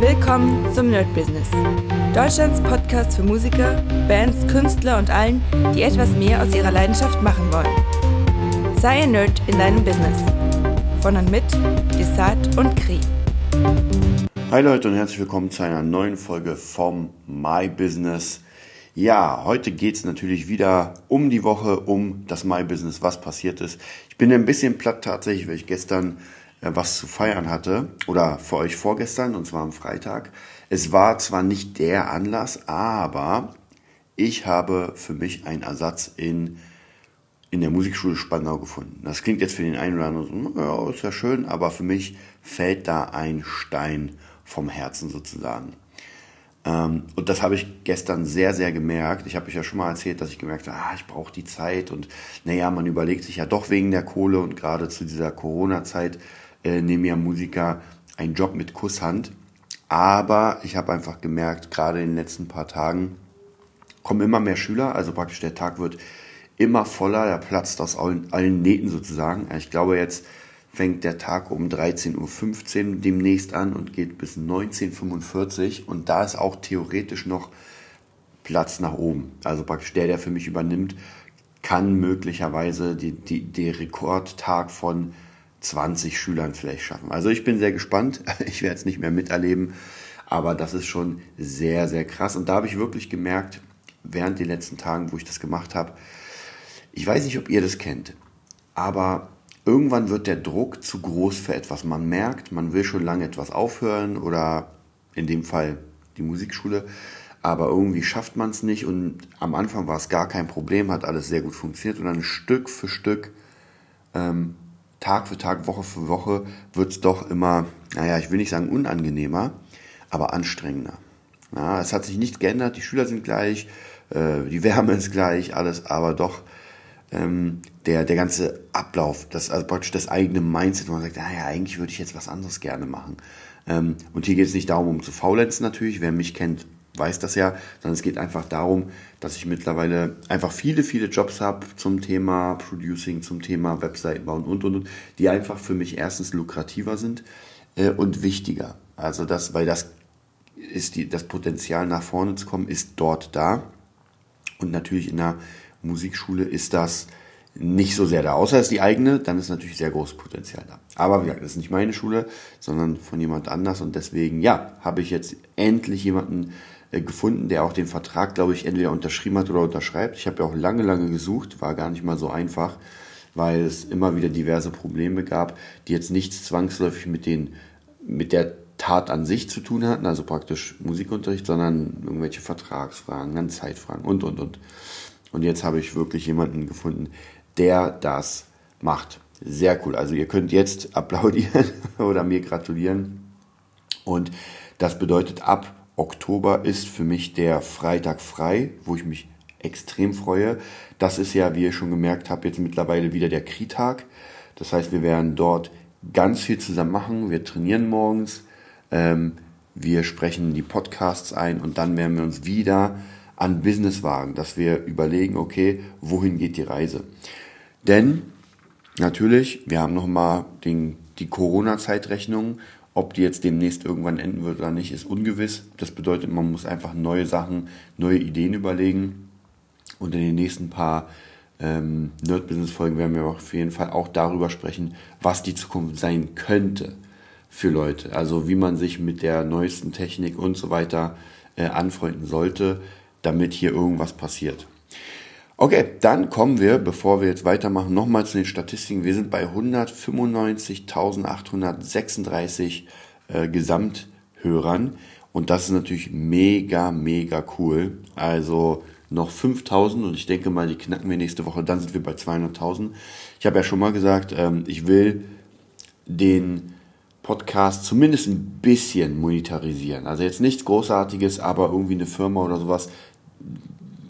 Willkommen zum Nerd Business. Deutschlands Podcast für Musiker, Bands, Künstler und allen, die etwas mehr aus ihrer Leidenschaft machen wollen. Sei ein Nerd in deinem Business. Von und mit Desart und Kri. Hi Leute und herzlich willkommen zu einer neuen Folge vom My Business. Ja, heute geht es natürlich wieder um die Woche, um das My Business, was passiert ist. Ich bin ein bisschen platt tatsächlich, weil ich gestern was zu feiern hatte oder für euch vorgestern und zwar am Freitag. Es war zwar nicht der Anlass, aber ich habe für mich einen Ersatz in, in der Musikschule Spandau gefunden. Das klingt jetzt für den einen oder anderen so, ja, ist ja schön, aber für mich fällt da ein Stein vom Herzen sozusagen. Ähm, und das habe ich gestern sehr, sehr gemerkt. Ich habe euch ja schon mal erzählt, dass ich gemerkt habe, ah, ich brauche die Zeit und naja, man überlegt sich ja doch wegen der Kohle und gerade zu dieser Corona-Zeit äh, nehmen ja Musiker einen Job mit Kusshand. Aber ich habe einfach gemerkt, gerade in den letzten paar Tagen kommen immer mehr Schüler, also praktisch der Tag wird immer voller, der platzt aus allen, allen Nähten sozusagen. Ich glaube, jetzt fängt der Tag um 13.15 Uhr demnächst an und geht bis 19.45 Uhr und da ist auch theoretisch noch Platz nach oben. Also praktisch der, der für mich übernimmt, kann möglicherweise die Rekordtag von 20 Schülern vielleicht schaffen. Also ich bin sehr gespannt. Ich werde es nicht mehr miterleben, aber das ist schon sehr, sehr krass. Und da habe ich wirklich gemerkt, während den letzten Tagen, wo ich das gemacht habe, ich weiß nicht, ob ihr das kennt, aber irgendwann wird der Druck zu groß für etwas. Man merkt, man will schon lange etwas aufhören oder in dem Fall die Musikschule, aber irgendwie schafft man es nicht und am Anfang war es gar kein Problem, hat alles sehr gut funktioniert und dann Stück für Stück ähm, Tag für Tag, Woche für Woche wird es doch immer, naja, ich will nicht sagen unangenehmer, aber anstrengender. Ja, es hat sich nicht geändert, die Schüler sind gleich, äh, die Wärme ist gleich, alles, aber doch ähm, der, der ganze Ablauf, das, also praktisch das eigene Mindset, wo man sagt, naja, eigentlich würde ich jetzt was anderes gerne machen. Ähm, und hier geht es nicht darum, um zu faulenzen natürlich, wer mich kennt, weiß das ja, sondern es geht einfach darum, dass ich mittlerweile einfach viele, viele Jobs habe zum Thema Producing, zum Thema Webseiten bauen und, und, und, die einfach für mich erstens lukrativer sind äh, und wichtiger. Also das, weil das ist die, das Potenzial nach vorne zu kommen, ist dort da. Und natürlich in der Musikschule ist das nicht so sehr da, außer es ist die eigene, dann ist natürlich sehr großes Potenzial da. Aber wie gesagt, das ist nicht meine Schule, sondern von jemand anders und deswegen, ja, habe ich jetzt endlich jemanden gefunden, der auch den Vertrag, glaube ich, entweder unterschrieben hat oder unterschreibt. Ich habe ja auch lange, lange gesucht, war gar nicht mal so einfach, weil es immer wieder diverse Probleme gab, die jetzt nichts zwangsläufig mit den, mit der Tat an sich zu tun hatten, also praktisch Musikunterricht, sondern irgendwelche Vertragsfragen, dann Zeitfragen und, und, und. Und jetzt habe ich wirklich jemanden gefunden, der das macht. Sehr cool. Also ihr könnt jetzt applaudieren oder mir gratulieren. Und das bedeutet ab Oktober ist für mich der Freitag frei, wo ich mich extrem freue. Das ist ja, wie ihr schon gemerkt habt, jetzt mittlerweile wieder der Kritag. Das heißt, wir werden dort ganz viel zusammen machen. Wir trainieren morgens, ähm, wir sprechen die Podcasts ein und dann werden wir uns wieder an Business wagen, dass wir überlegen, okay, wohin geht die Reise? Denn natürlich, wir haben nochmal die Corona-Zeitrechnung ob die jetzt demnächst irgendwann enden wird oder nicht, ist ungewiss. Das bedeutet, man muss einfach neue Sachen, neue Ideen überlegen. Und in den nächsten paar ähm, Nerd-Business-Folgen werden wir auf jeden Fall auch darüber sprechen, was die Zukunft sein könnte für Leute. Also wie man sich mit der neuesten Technik und so weiter äh, anfreunden sollte, damit hier irgendwas passiert. Okay, dann kommen wir, bevor wir jetzt weitermachen, nochmal zu den Statistiken. Wir sind bei 195.836 äh, Gesamthörern und das ist natürlich mega, mega cool. Also noch 5000 und ich denke mal, die knacken wir nächste Woche, dann sind wir bei 200.000. Ich habe ja schon mal gesagt, ähm, ich will den Podcast zumindest ein bisschen monetarisieren. Also jetzt nichts Großartiges, aber irgendwie eine Firma oder sowas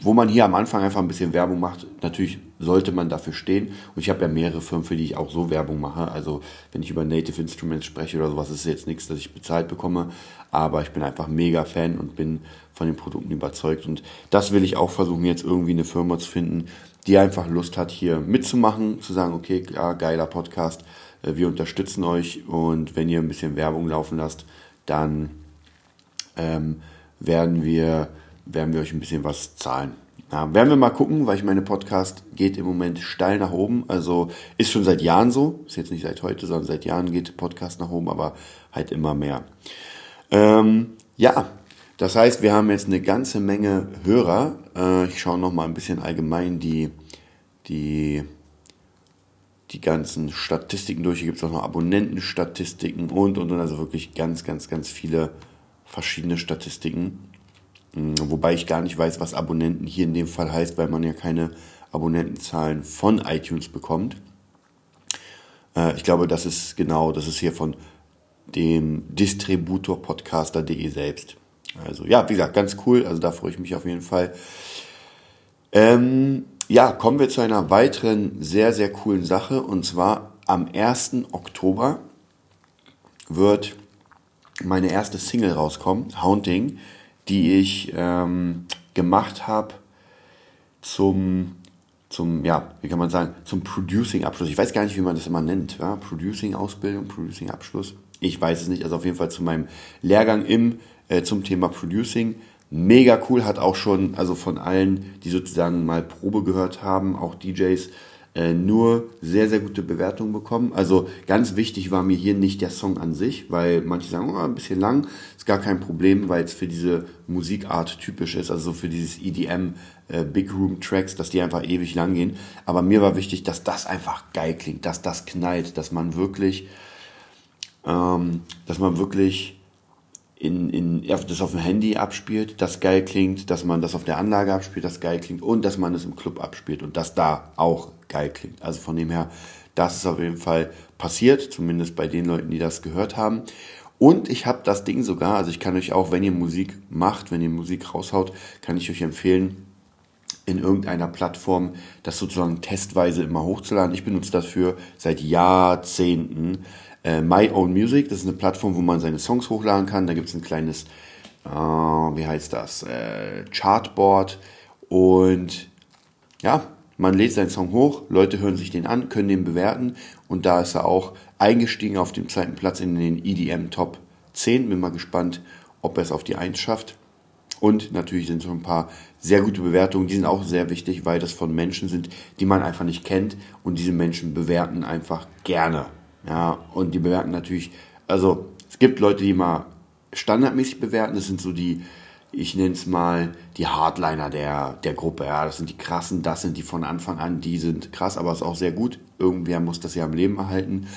wo man hier am Anfang einfach ein bisschen Werbung macht, natürlich sollte man dafür stehen. Und ich habe ja mehrere Firmen, für die ich auch so Werbung mache. Also wenn ich über Native Instruments spreche oder sowas, ist jetzt nichts, dass ich bezahlt bekomme. Aber ich bin einfach mega Fan und bin von den Produkten überzeugt. Und das will ich auch versuchen, jetzt irgendwie eine Firma zu finden, die einfach Lust hat, hier mitzumachen, zu sagen, okay, ja, geiler Podcast, äh, wir unterstützen euch und wenn ihr ein bisschen Werbung laufen lasst, dann ähm, werden, wir, werden wir euch ein bisschen was zahlen. Ja, werden wir mal gucken, weil ich meine Podcast geht im Moment steil nach oben. Also ist schon seit Jahren so. Ist jetzt nicht seit heute, sondern seit Jahren geht Podcast nach oben, aber halt immer mehr. Ähm, ja, das heißt, wir haben jetzt eine ganze Menge Hörer. Äh, ich schaue noch mal ein bisschen allgemein die, die, die ganzen Statistiken durch. Hier gibt es auch noch Abonnentenstatistiken und, und, und. Also wirklich ganz, ganz, ganz viele verschiedene Statistiken. Hm, wobei ich gar nicht weiß, was Abonnenten hier in dem Fall heißt, weil man ja keine Abonnentenzahlen von iTunes bekommt. Äh, ich glaube, das ist genau, das ist hier von dem Distributor podcaster.de selbst. Also ja, wie gesagt, ganz cool. Also da freue ich mich auf jeden Fall. Ähm, ja, kommen wir zu einer weiteren sehr, sehr coolen Sache. Und zwar am 1. Oktober wird meine erste Single rauskommen, Haunting die ich ähm, gemacht habe zum, zum, ja, wie kann man sagen, zum Producing-Abschluss. Ich weiß gar nicht, wie man das immer nennt. Ja? Producing-Ausbildung, Producing-Abschluss. Ich weiß es nicht. Also auf jeden Fall zu meinem Lehrgang im, äh, zum Thema Producing. Mega cool, hat auch schon, also von allen, die sozusagen mal Probe gehört haben, auch DJs, äh, nur sehr, sehr gute Bewertungen bekommen. Also ganz wichtig war mir hier nicht der Song an sich, weil manche sagen, oh, ein bisschen lang, ist gar kein Problem, weil es für diese Musikart typisch ist, also für dieses EDM äh, Big Room Tracks, dass die einfach ewig lang gehen. Aber mir war wichtig, dass das einfach geil klingt, dass das knallt, dass man wirklich, ähm, dass man wirklich in, in, das auf dem Handy abspielt, das geil klingt, dass man das auf der Anlage abspielt, das geil klingt und dass man es im Club abspielt und das da auch geil klingt. Also von dem her, das ist auf jeden Fall passiert, zumindest bei den Leuten, die das gehört haben. Und ich habe das Ding sogar, also ich kann euch auch, wenn ihr Musik macht, wenn ihr Musik raushaut, kann ich euch empfehlen, in irgendeiner Plattform das sozusagen testweise immer hochzuladen. Ich benutze das für seit Jahrzehnten äh, My Own Music. Das ist eine Plattform, wo man seine Songs hochladen kann. Da gibt es ein kleines, äh, wie heißt das, äh, Chartboard. Und ja, man lädt seinen Song hoch, Leute hören sich den an, können den bewerten. Und da ist er auch eingestiegen auf dem zweiten Platz in den EDM Top 10. Bin mal gespannt, ob er es auf die 1 schafft. Und natürlich sind so ein paar sehr gute Bewertungen, die sind auch sehr wichtig, weil das von Menschen sind, die man einfach nicht kennt. Und diese Menschen bewerten einfach gerne. Ja, und die bewerten natürlich, also es gibt Leute, die mal standardmäßig bewerten, das sind so die, ich nenne es mal die Hardliner der, der Gruppe. Ja, das sind die krassen, das sind die von Anfang an, die sind krass, aber ist auch sehr gut. Irgendwer muss das ja am Leben erhalten.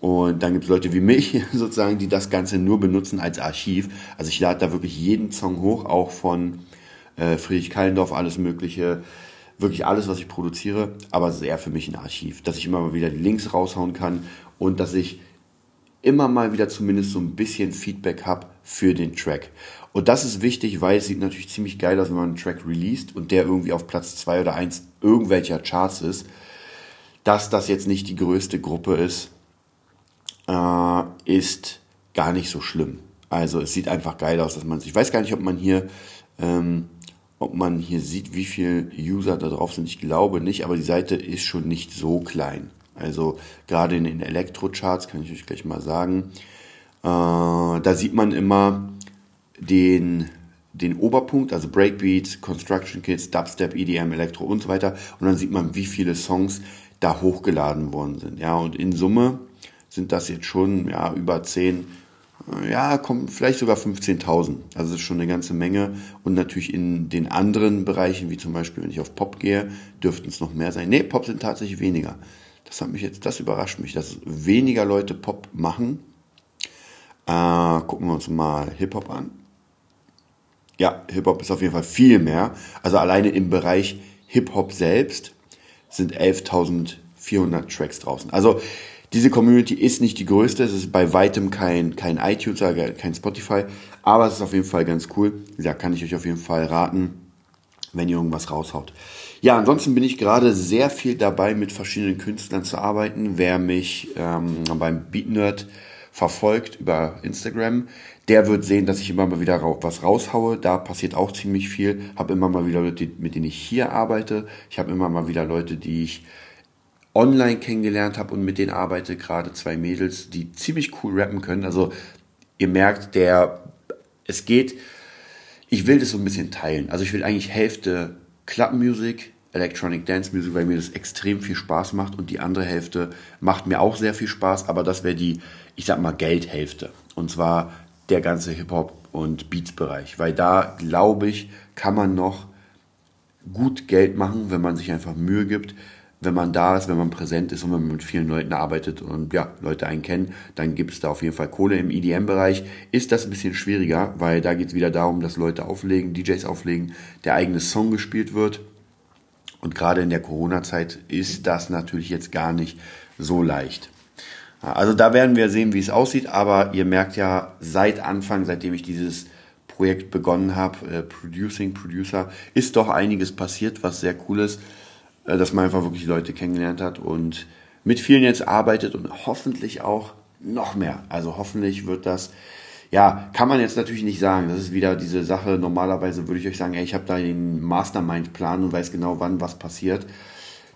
Und dann gibt es Leute wie mich sozusagen, die das Ganze nur benutzen als Archiv. Also ich lade da wirklich jeden Song hoch, auch von äh, Friedrich Kallendorf, alles Mögliche wirklich alles, was ich produziere, aber es ist eher für mich ein Archiv, dass ich immer mal wieder die Links raushauen kann und dass ich immer mal wieder zumindest so ein bisschen Feedback habe für den Track. Und das ist wichtig, weil es sieht natürlich ziemlich geil aus, wenn man einen Track released und der irgendwie auf Platz 2 oder 1 irgendwelcher Charts ist. Dass das jetzt nicht die größte Gruppe ist, äh, ist gar nicht so schlimm. Also es sieht einfach geil aus, dass man Ich weiß gar nicht, ob man hier ähm, ob man hier sieht, wie viele User da drauf sind. Ich glaube nicht, aber die Seite ist schon nicht so klein. Also gerade in den Elektrocharts kann ich euch gleich mal sagen. Äh, da sieht man immer den, den Oberpunkt, also Breakbeats, Construction Kits, Dubstep, EDM, Elektro und so weiter. Und dann sieht man, wie viele Songs da hochgeladen worden sind. Ja, und in Summe sind das jetzt schon ja, über 10 ja, kommt vielleicht sogar 15.000. Also das ist schon eine ganze Menge. Und natürlich in den anderen Bereichen, wie zum Beispiel, wenn ich auf Pop gehe, dürften es noch mehr sein. Nee, Pop sind tatsächlich weniger. Das hat mich jetzt, das überrascht mich, dass weniger Leute Pop machen. Äh, gucken wir uns mal Hip-Hop an. Ja, Hip-Hop ist auf jeden Fall viel mehr. Also alleine im Bereich Hip-Hop selbst sind 11.400 Tracks draußen. Also diese Community ist nicht die größte, es ist bei weitem kein, kein iTunes, kein Spotify, aber es ist auf jeden Fall ganz cool. Ja, kann ich euch auf jeden Fall raten, wenn ihr irgendwas raushaut. Ja, ansonsten bin ich gerade sehr viel dabei, mit verschiedenen Künstlern zu arbeiten. Wer mich ähm, beim Beat Nerd verfolgt über Instagram, der wird sehen, dass ich immer mal wieder was raushaue. Da passiert auch ziemlich viel. Habe immer mal wieder Leute, mit denen ich hier arbeite. Ich habe immer mal wieder Leute, die ich online kennengelernt habe und mit denen arbeite, gerade zwei Mädels, die ziemlich cool rappen können. Also ihr merkt, der es geht, ich will das so ein bisschen teilen. Also ich will eigentlich Hälfte Club Music, Electronic Dance Music, weil mir das extrem viel Spaß macht und die andere Hälfte macht mir auch sehr viel Spaß, aber das wäre die, ich sag mal, Geldhälfte. Und zwar der ganze Hip-Hop und Beats-Bereich, weil da, glaube ich, kann man noch gut Geld machen, wenn man sich einfach Mühe gibt, wenn man da ist, wenn man präsent ist und wenn man mit vielen Leuten arbeitet und ja, Leute einen kennen, dann gibt es da auf jeden Fall Kohle. Im EDM-Bereich ist das ein bisschen schwieriger, weil da geht es wieder darum, dass Leute auflegen, DJs auflegen, der eigene Song gespielt wird. Und gerade in der Corona-Zeit ist das natürlich jetzt gar nicht so leicht. Also da werden wir sehen, wie es aussieht, aber ihr merkt ja seit Anfang, seitdem ich dieses Projekt begonnen habe, äh, Producing Producer, ist doch einiges passiert, was sehr cool ist. Äh, dass man einfach wirklich Leute kennengelernt hat und mit vielen jetzt arbeitet und hoffentlich auch noch mehr. Also hoffentlich wird das, ja, kann man jetzt natürlich nicht sagen. Das ist wieder diese Sache. Normalerweise würde ich euch sagen, ey, ich habe da den Mastermind-Plan und weiß genau, wann was passiert.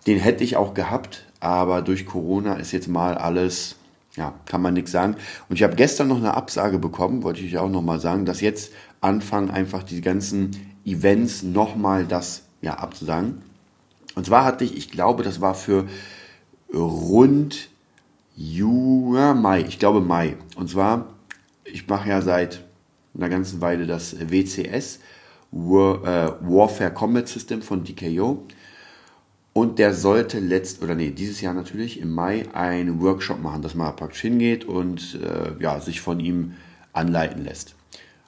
Den hätte ich auch gehabt, aber durch Corona ist jetzt mal alles, ja, kann man nichts sagen. Und ich habe gestern noch eine Absage bekommen, wollte ich euch auch nochmal sagen, dass jetzt anfangen, einfach die ganzen Events nochmal das, ja, abzusagen. Und zwar hatte ich, ich glaube, das war für rund Juni, Mai, ich glaube Mai. Und zwar, ich mache ja seit einer ganzen Weile das WCS, War, äh, Warfare Combat System von DKO. Und der sollte letzt, oder nee, dieses Jahr natürlich, im Mai einen Workshop machen, dass man praktisch hingeht und äh, ja, sich von ihm anleiten lässt.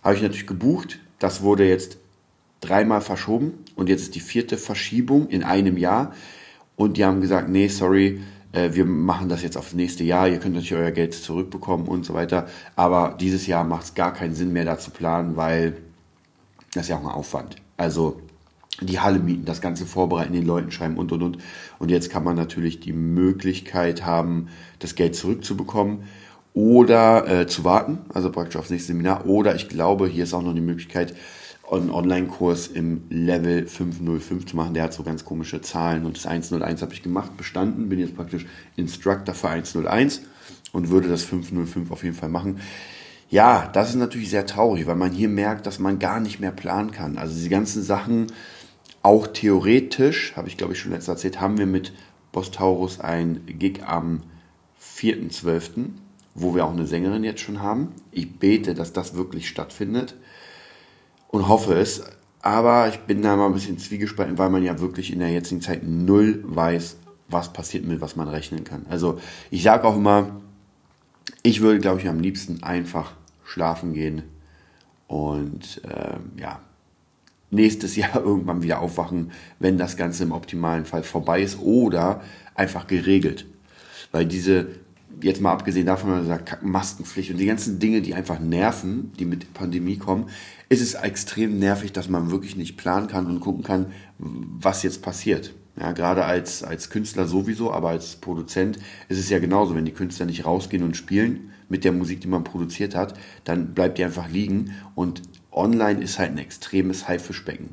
Habe ich natürlich gebucht. Das wurde jetzt dreimal verschoben und jetzt ist die vierte Verschiebung in einem Jahr. Und die haben gesagt, nee, sorry, äh, wir machen das jetzt aufs nächste Jahr, ihr könnt natürlich euer Geld zurückbekommen und so weiter. Aber dieses Jahr macht es gar keinen Sinn mehr, da zu planen, weil das ist ja auch ein Aufwand. Also die Halle mieten, das Ganze vorbereiten, den Leuten schreiben und und und. Und jetzt kann man natürlich die Möglichkeit haben, das Geld zurückzubekommen oder äh, zu warten, also praktisch aufs nächste Seminar. Oder ich glaube, hier ist auch noch die Möglichkeit, einen Online-Kurs im Level 505 zu machen. Der hat so ganz komische Zahlen und das 101 habe ich gemacht, bestanden, bin jetzt praktisch Instructor für 101 und würde das 505 auf jeden Fall machen. Ja, das ist natürlich sehr traurig, weil man hier merkt, dass man gar nicht mehr planen kann. Also die ganzen Sachen, auch theoretisch, habe ich glaube ich schon letztes erzählt, haben wir mit Boss Taurus ein Gig am 4.12., wo wir auch eine Sängerin jetzt schon haben. Ich bete, dass das wirklich stattfindet und hoffe es. Aber ich bin da mal ein bisschen zwiegespalten, weil man ja wirklich in der jetzigen Zeit null weiß, was passiert mit was man rechnen kann. Also ich sage auch immer, ich würde, glaube ich, am liebsten einfach schlafen gehen und ähm, ja, nächstes Jahr irgendwann wieder aufwachen, wenn das Ganze im optimalen Fall vorbei ist oder einfach geregelt. Weil diese jetzt mal abgesehen davon, dass er Maskenpflicht und die ganzen Dinge, die einfach nerven, die mit Pandemie kommen, ist es extrem nervig, dass man wirklich nicht planen kann und gucken kann, was jetzt passiert. Ja, gerade als, als Künstler sowieso, aber als Produzent ist es ja genauso. Wenn die Künstler nicht rausgehen und spielen mit der Musik, die man produziert hat, dann bleibt die einfach liegen. Und online ist halt ein extremes Haifischbecken.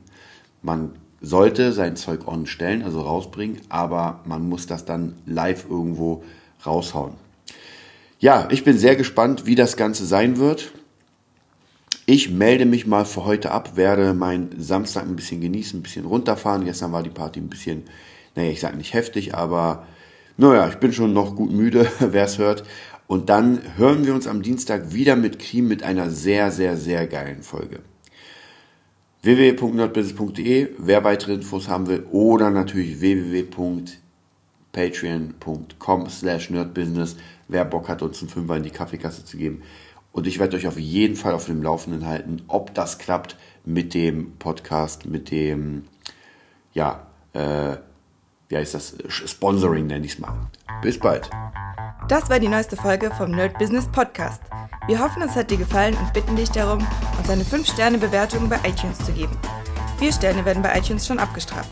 Man sollte sein Zeug on stellen, also rausbringen, aber man muss das dann live irgendwo raushauen ja, ich bin sehr gespannt, wie das Ganze sein wird. Ich melde mich mal für heute ab, werde meinen Samstag ein bisschen genießen, ein bisschen runterfahren. Gestern war die Party ein bisschen, naja, ich sage nicht heftig, aber naja, ich bin schon noch gut müde, wer es hört. Und dann hören wir uns am Dienstag wieder mit Cream mit einer sehr, sehr, sehr geilen Folge www.nerdbusiness.de, wer weitere Infos haben will, oder natürlich www.patreon.com slash nerdbusiness wer Bock hat, uns einen Fünfer in die Kaffeekasse zu geben. Und ich werde euch auf jeden Fall auf dem Laufenden halten, ob das klappt mit dem Podcast, mit dem, ja, äh, wie heißt das, Sponsoring nenne ich es mal. Bis bald. Das war die neueste Folge vom Nerd Business Podcast. Wir hoffen, es hat dir gefallen und bitten dich darum, uns eine 5-Sterne-Bewertung bei iTunes zu geben. Vier Sterne werden bei iTunes schon abgestraft.